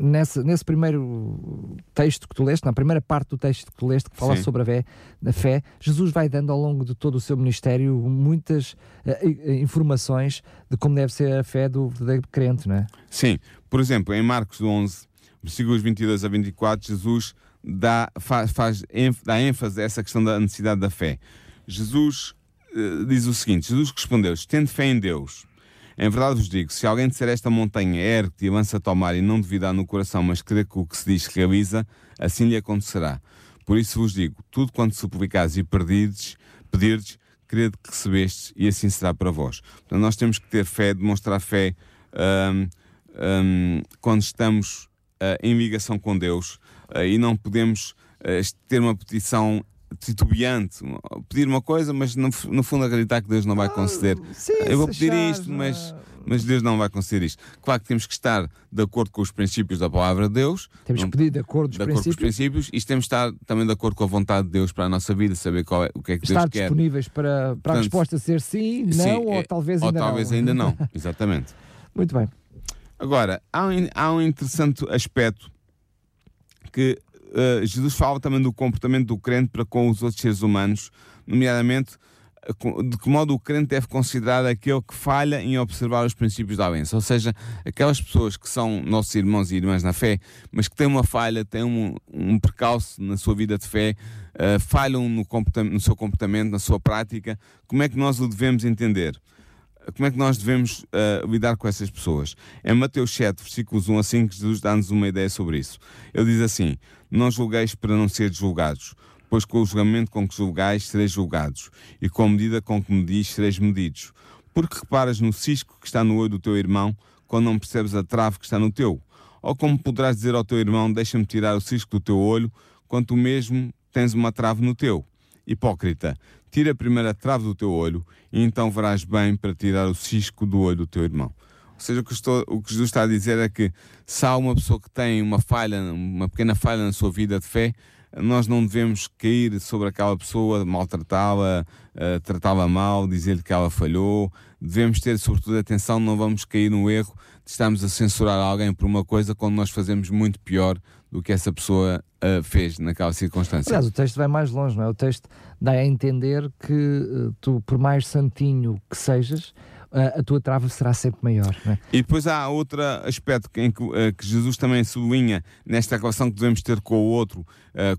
nessa, nesse primeiro texto que tu leste, na primeira parte do texto que tu leste, que fala Sim. sobre a fé, a fé, Jesus vai dando ao longo de todo o seu ministério muitas uh, informações de como deve ser a fé do verdadeiro crente, não é? Sim. Por exemplo, em Marcos 11, versículos 22 a 24, Jesus dá, faz, faz, dá ênfase a essa questão da necessidade da fé. Jesus uh, diz o seguinte: Jesus respondeu: Tende fé em Deus Em verdade vos digo: se alguém disser esta montanha, ergue-te e avança-te ao mar, e não duvidar no coração, mas crer que o que se diz realiza, assim lhe acontecerá. Por isso vos digo: tudo quanto suplicares e perdides, pedirdes, crede que recebestes, e assim será para vós. Portanto, nós temos que ter fé, demonstrar fé hum, hum, quando estamos uh, em ligação com Deus e não podemos uh, ter uma petição titubeante, pedir uma coisa, mas no, no fundo acreditar que Deus não vai conceder. Ah, sim, Eu vou pedir achar, isto, mas, mas Deus não vai conceder isto. Claro que temos que estar de acordo com os princípios da palavra de Deus. Temos que pedir de acordo de com os acordo com os princípios, e temos que estar também de acordo com a vontade de Deus para a nossa vida, saber qual é, o que é que estar Deus quer. disponíveis para, para a Portanto, resposta ser sim, não, Sim, ou é- talvez ou ainda talvez não. ainda não. <laughs> Exatamente. Muito bem. Agora, há um, há um interessante aspecto que eh, Jesus fala também do comportamento do crente para com os outros seres humanos, nomeadamente eh, de que modo o crente deve considerar aquele que falha em observar os princípios da aliança, ou seja, aquelas pessoas que são nossos irmãos e irmãs na fé, mas que têm uma falha, têm um, um percalço na sua vida de fé, eh, falham no, no seu comportamento, na sua prática, como é que nós o devemos entender? Como é que nós devemos uh, lidar com essas pessoas? É Mateus 7, versículos 1 a 5, Jesus dá-nos uma ideia sobre isso. Ele diz assim: Não julgueis para não seres julgados, pois com o julgamento com que julgais sereis julgados, e com a medida com que medis sereis medidos. Porque reparas no cisco que está no olho do teu irmão, quando não percebes a trave que está no teu? Ou como poderás dizer ao teu irmão: Deixa-me tirar o cisco do teu olho, quando tu mesmo tens uma trave no teu? Hipócrita, tira primeiro a trave do teu olho, e então verás bem para tirar o cisco do olho do teu irmão. Ou seja, o que, estou- o que Jesus está a dizer é que se há uma pessoa que tem uma falha, uma pequena falha na sua vida de fé, nós não devemos cair sobre aquela pessoa, maltratá-la, eh, tratá-la mal, dizer-lhe que ela falhou. Devemos ter, sobretudo, atenção, não vamos cair no erro de estarmos a censurar alguém por uma coisa quando nós fazemos muito pior do que essa pessoa eh, fez naquela circunstância. Aliás, o texto vai mais longe, não é? O texto dá a entender que eh, tu, por mais santinho que sejas, eh, a tua trava será sempre maior, é? E depois há outro aspecto que, em que, eh, que Jesus também sublinha nesta relação que devemos ter com o outro,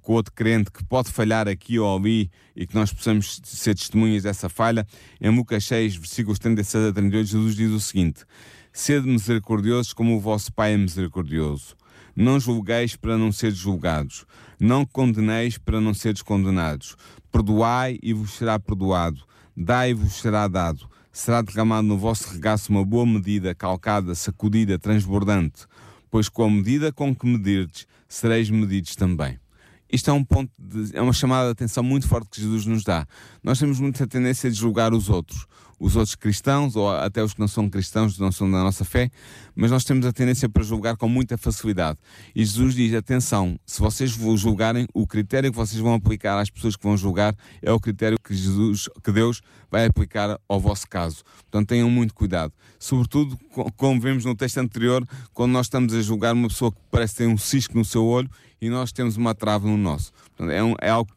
com o outro crente que pode falhar aqui ou ali e que nós possamos ser testemunhas dessa falha. Em Lucas 6, versículos 36 a 38, Jesus diz o seguinte: Sede misericordiosos como o vosso Pai é misericordioso. Não julgueis para não seres julgados. Não condeneis para não seres condenados. Perdoai e vos será perdoado. Dai e vos será dado. Será derramado no vosso regaço uma boa medida, calcada, sacudida, transbordante. Pois com a medida com que medirdes, sereis medidos também. Isto é um ponto, de- é uma chamada de atenção muito forte que Jesus nos dá. Nós temos muita tendência de julgar os outros, os outros cristãos, ou até os que não são cristãos, não são da nossa fé, mas nós temos a tendência para julgar com muita facilidade. E Jesus diz: atenção, se vocês vos julgarem, o critério que vocês vão aplicar às pessoas que vão julgar é o critério que Jesus, que Deus vai aplicar ao vosso caso. Portanto, tenham muito cuidado. Sobretudo, co- como vemos no texto anterior, quando nós estamos a julgar uma pessoa que parece ter um cisco no seu olho e nós temos uma trave no nosso. Portanto, é, um- é algo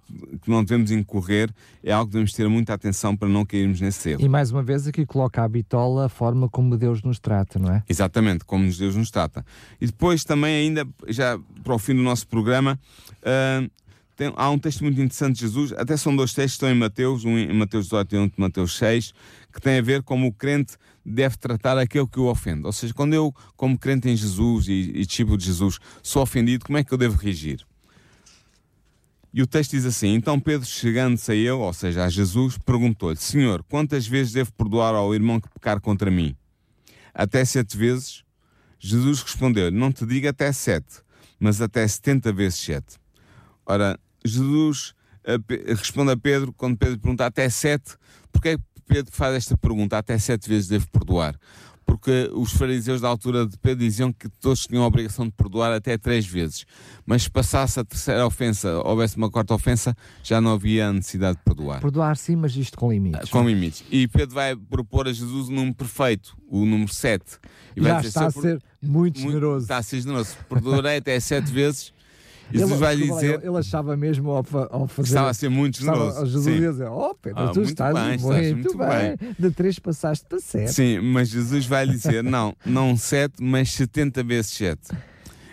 que não devemos incorrer, é algo que devemos ter muita atenção para não cairmos nesse erro. E mais uma vez aqui coloca a bitola a forma como Deus nos trata, não é? Exatamente, como Deus nos trata. E depois também, ainda já para o fim do nosso programa, ah, tem- há um texto muito interessante de Jesus, até são dois textos, estão em Mateus, um em Mateus 18 e um de Mateus 6, que tem a ver como o crente deve tratar aquele que o ofende. Ou seja, quando eu, como crente em Jesus e, e de Jesus, sou ofendido, como é que eu devo reagir? E o texto diz assim: Então Pedro, chegando-se a ele, ou seja, a Jesus, perguntou-lhe: Senhor, quantas vezes devo perdoar ao irmão que pecar contra mim? Até sete vezes? Jesus respondeu: Não te digo até sete, mas até setenta vezes sete. Ora, Jesus eh, responde a Pedro, quando Pedro pergunta até sete, porque é que Pedro faz esta pergunta? Até sete vezes devo perdoar? Porque os fariseus da altura de Pedro diziam que todos tinham a obrigação de perdoar até três vezes. Mas se passasse a terceira ofensa, houvesse uma quarta ofensa, já não havia necessidade de perdoar. Perdoar sim, mas isto com limites. Com limites. E Pedro vai propor a Jesus o número perfeito, o número 7. E vai Já dizer, está a "Se eu ser muito, muito- generoso. Está a ser generoso. Perdoarei até sete vezes. Jesus ele, vai desculpa dizer ele, ele achava mesmo ao, ao fazer. estava a ser muito estava- generoso. Jesus Sim. ia dizer: Oh, Pedro, Ah, tu muito estás, bem, muito, estás muito bem. De três passaste para sete. Sim, mas Jesus vai lhe dizer: <laughs> não, não sete, mas 70 vezes sete.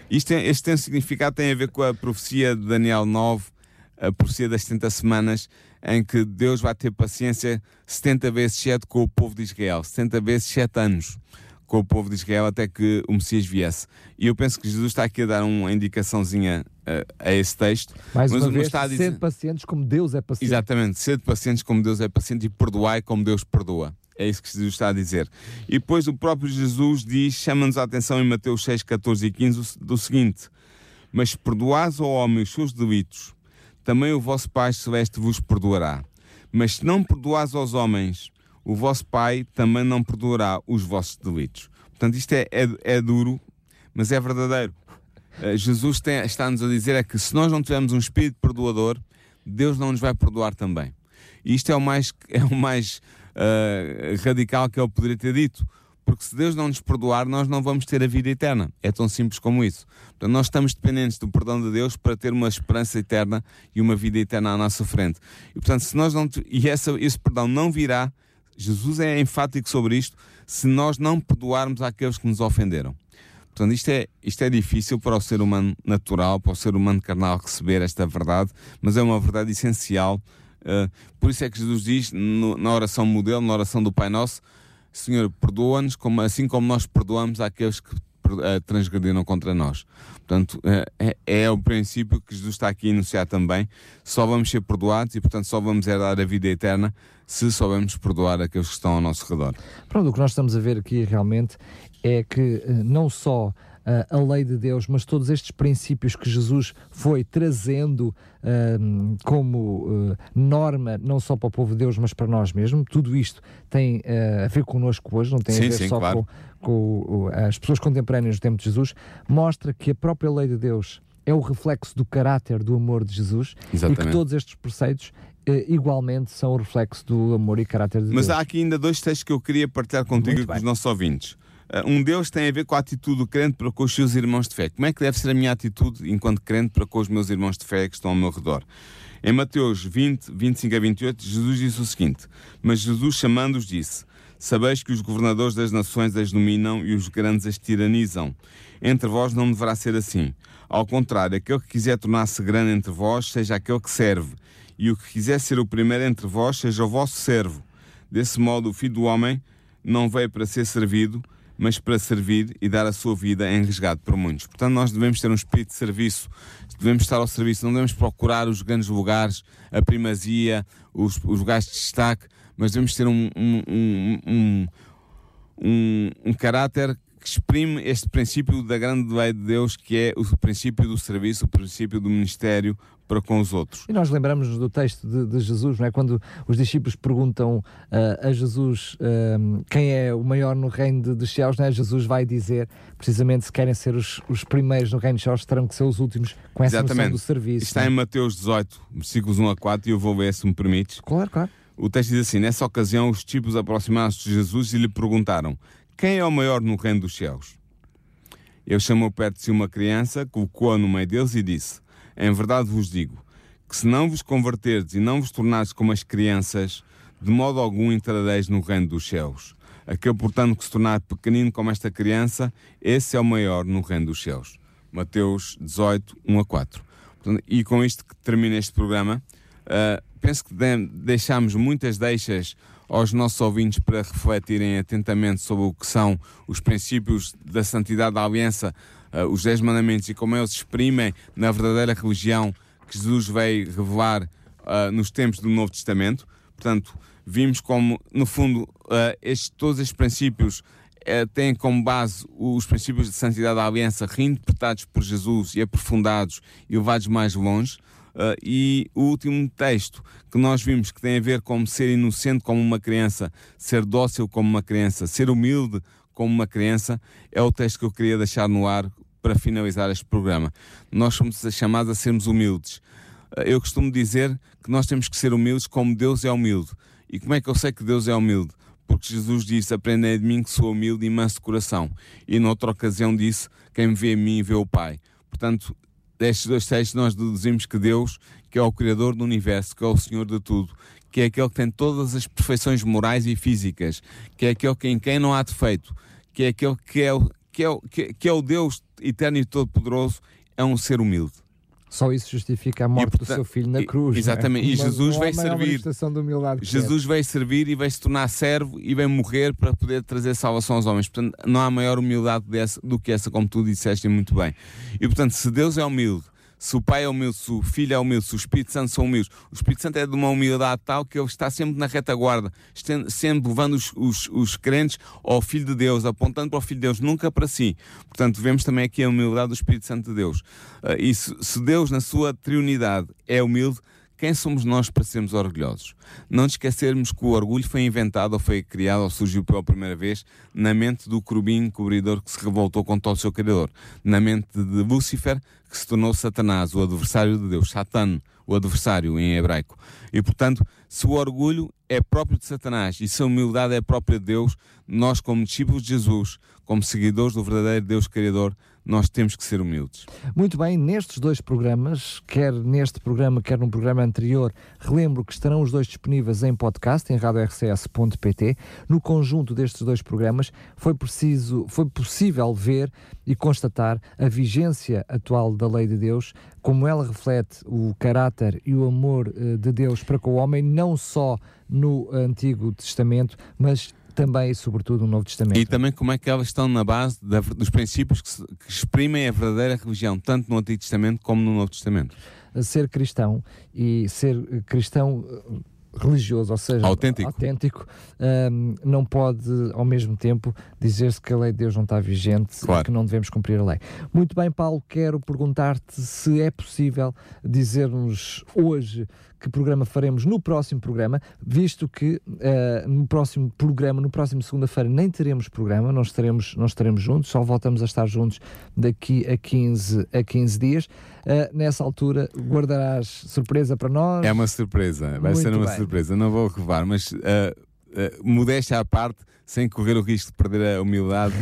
Isto tem, este tem um significado, tem a ver com a profecia de Daniel 9, a profecia das 70 semanas, em que Deus vai ter paciência 70 vezes 7 com o povo de Israel, 70 vezes 7 anos com o povo de Israel até que o Messias viesse. E eu penso que Jesus está aqui a dar uma indicaçãozinha a, esse texto. Mais mas uma vez, está a dizer... sede pacientes como Deus é paciente. Exatamente, sede pacientes como Deus é paciente e perdoai como Deus perdoa. É isso que Jesus está a dizer. E depois o próprio Jesus diz, chama-nos a atenção em Mateus 6, 14 e 15, do seguinte: Mas perdoais ao homem os seus delitos, também o vosso Pai Celeste vos perdoará. Mas se não perdoais aos homens, o vosso Pai também não perdoará os vossos delitos. Portanto, isto é, é, é duro, mas é verdadeiro. Uh, Jesus está-nos a dizer é que se nós não tivermos um espírito perdoador, Deus não nos vai perdoar também. E isto é o mais, <laughs> é o mais uh, radical que ele poderia ter dito. Porque se Deus não nos perdoar, nós não vamos ter a vida eterna. É tão simples como isso. Portanto, nós estamos dependentes do perdão de Deus para ter uma esperança eterna e uma vida eterna à nossa frente. E portanto, se nós não e essa, esse perdão não virá, Jesus é enfático sobre isto, se nós não perdoarmos àqueles que nos ofenderam. Portanto, isto é, isto é difícil para o ser humano natural, para o ser humano carnal receber esta verdade, mas é uma verdade essencial Uh, por isso é que Jesus diz no, na oração modelo, na oração do Pai Nosso, Senhor, perdoa-nos como, assim como nós perdoamos àqueles que uh, transgrediram contra nós. Portanto, uh, é, é, o princípio que Jesus está aqui a enunciar também. Só vamos ser perdoados e, portanto, só vamos herdar a vida eterna se soubermos perdoar aqueles que estão ao nosso redor. Pronto, o que nós estamos a ver aqui realmente é que não só a lei de Deus, mas todos estes princípios que Jesus foi trazendo uh, como uh, norma, não só para o povo de Deus, mas para nós mesmos, tudo isto tem uh, a ver connosco hoje, não tem sim, a ver sim, só claro. com, com as pessoas contemporâneas do tempo de Jesus, mostra que a própria lei de Deus é o reflexo do caráter do amor de Jesus Exatamente. e que todos estes preceitos igualmente são o reflexo do amor e caráter de Mas Deus. há aqui ainda dois textos que eu queria partilhar contigo e com os nossos ouvintes. Uh, um deles tem a ver com a atitude do crente para com os seus irmãos de fé. Como é que deve ser a minha atitude enquanto crente para com os meus irmãos de fé que estão ao meu redor? Em Mateus 20, 25 a 28, Jesus disse o seguinte: Mas Jesus, chamando-os, disse: Sabeis que os governadores das nações as dominam e os grandes as tiranizam. Entre vós não deverá ser assim. Ao contrário, aquele que quiser tornar-se grande entre vós, seja aquele que serve, e o que quiser ser o primeiro entre vós, seja o vosso servo. Desse modo, o filho do homem não veio para ser servido, mas para servir e dar a sua vida em resgate por muitos. Portanto, nós devemos ter um espírito de serviço, devemos estar ao serviço, não devemos procurar os grandes lugares, a primazia, os, os lugares de destaque, mas devemos ter um, um, um, um, um caráter que exprime este princípio da grande lei de Deus, que é o princípio do serviço, o princípio do ministério para com os outros. E nós lembramos do texto de, de Jesus, não é? Quando os discípulos perguntam uh, a Jesus uh, quem é o maior no reino de, dos céus, não é? Jesus vai dizer, precisamente, se querem ser os, os primeiros no reino dos céus, terão que ser os últimos com essa Exatamente. do serviço. Está não? em Mateus 18, versículos 1 a 4, e eu vou ver se me permites. Claro, claro. O texto diz assim: Nessa ocasião, os discípulos aproximaram-se de Jesus e lhe perguntaram: Quem é o maior no reino dos céus? Ele chamou perto de si uma criança, colocou-a no meio deles e disse: Em verdade vos digo que se não vos converterdes e não vos tornares como as crianças, de modo algum entrareis no reino dos céus. Aquele, portanto, que se tornar pequenino como esta criança, esse é o maior no reino dos céus. Mateus 18, 1 a 4. Portanto, e com isto que termina este programa, uh, penso que de deixamos muitas deixas aos nossos ouvintes para refletirem atentamente sobre o que são os princípios da santidade da aliança, uh, os Dez Mandamentos e como eles se exprimem na verdadeira religião que Jesus veio revelar uh, nos tempos do Novo Testamento. Portanto, vimos como, no fundo, uh, estes, todos estes princípios têm como base os princípios de santidade da aliança reinterpretados por Jesus e aprofundados e levados mais longe. Uh, e o último texto que nós vimos que tem a ver com ser inocente como uma criança, ser dócil como uma criança, ser humilde como uma criança, é o texto que eu queria deixar no ar para finalizar este programa. Nós somos chamados a sermos humildes. Eu costumo dizer que nós temos que ser humildes como Deus é humilde. E como é que eu sei que Deus é humilde? Porque Jesus disse: Aprendei de mim que sou humilde e manso de coração. E noutra ocasião disse: Quem me vê a mim vê o Pai. Portanto, destes dois textos nós deduzimos que Deus, que é o Criador do universo, que é o Senhor de tudo, que é aquele que tem todas as perfeições morais e físicas, que é aquele que em quem não há defeito, que é aquele que é, que é, que é, que é o Deus eterno e todo-poderoso, é um ser humilde. Só isso justifica a morte portanto, do seu filho na cruz. Exatamente, é? e Jesus veio servir. Jesus veio servir e veio se tornar servo e veio morrer para poder trazer salvação aos homens. Portanto, não há maior humildade dessa, do que essa, como tu disseste muito bem. E portanto, se Deus é humilde, se o Pai é humilde, se o Filho é humilde, se o Espírito Santo são humildes, o Espírito Santo é de uma humildade tal que ele está sempre na retaguarda, sempre levando os, os, os crentes ao Filho de Deus, apontando para o Filho de Deus, nunca para si. Portanto, vemos também aqui a humildade do Espírito Santo de Deus. Uh, e se, se Deus, na sua triunidade, é humilde, quem somos nós para sermos orgulhosos? Não esquecermos que o orgulho foi inventado ou foi criado ou surgiu pela primeira vez na mente do querubim cobridor que se revoltou contra o seu Criador, na mente de Lúcifer que se tornou Satanás, o adversário de Deus, Satan, o adversário em hebraico. E portanto, se o orgulho é próprio de Satanás e se a humildade é própria de Deus, nós, como discípulos de Jesus, como seguidores do verdadeiro Deus Criador, nós temos que ser humildes. Muito bem, nestes dois programas, quer neste programa, quer num programa anterior, relembro que estarão os dois disponíveis em podcast, em radiorcs.pt. No conjunto destes dois programas, foi, preciso, foi possível ver e constatar a vigência atual da lei de Deus, como ela reflete o caráter e o amor eh, de Deus para com o homem, não só no Antigo Testamento, mas também e sobretudo no Novo Testamento. E também como é que elas estão na base da, dos princípios que, se, que, exprimem a verdadeira religião, tanto no Antigo Testamento como no Novo Testamento. Ser cristão e ser cristão religioso, ou seja, autêntico, autêntico um, não pode ao mesmo tempo dizer-se que a lei de Deus não está vigente claro. e que não devemos cumprir a lei. Muito bem, Paulo, quero perguntar-te se é possível dizer-nos hoje que programa faremos no próximo programa, visto que uh, no próximo programa, no próximo segunda-feira, nem teremos programa, não estaremos, não estaremos juntos, só voltamos a estar juntos daqui a 15, a 15 dias. Uh, nessa altura, guardarás surpresa para nós? É uma surpresa, vai Muito ser uma bem. surpresa, não vou revelar, mas uh, uh, modéstia à parte sem correr o risco de perder a humildade,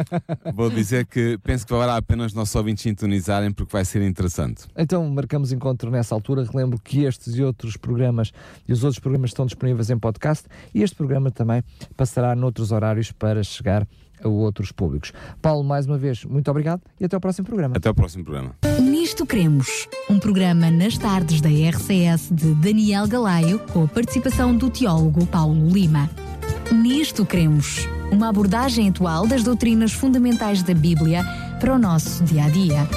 <laughs> vou dizer que penso que valerá a pena os nossos ouvintes sintonizarem porque vai ser interessante. Então marcamos encontro nessa altura. Relembro que estes e outros programas e os outros programas estão disponíveis em podcast e este programa também passará noutros horários para chegar a outros públicos. Paulo, mais uma vez, muito obrigado e até ao próximo programa. Até ao próximo programa. Nisto Cremos, um programa nas tardes da RCS de Daniel Galaio, com a participação do teólogo Paulo Lima. Nisto cremos. Uma abordagem atual das doutrinas fundamentais da Bíblia para o nosso dia a dia.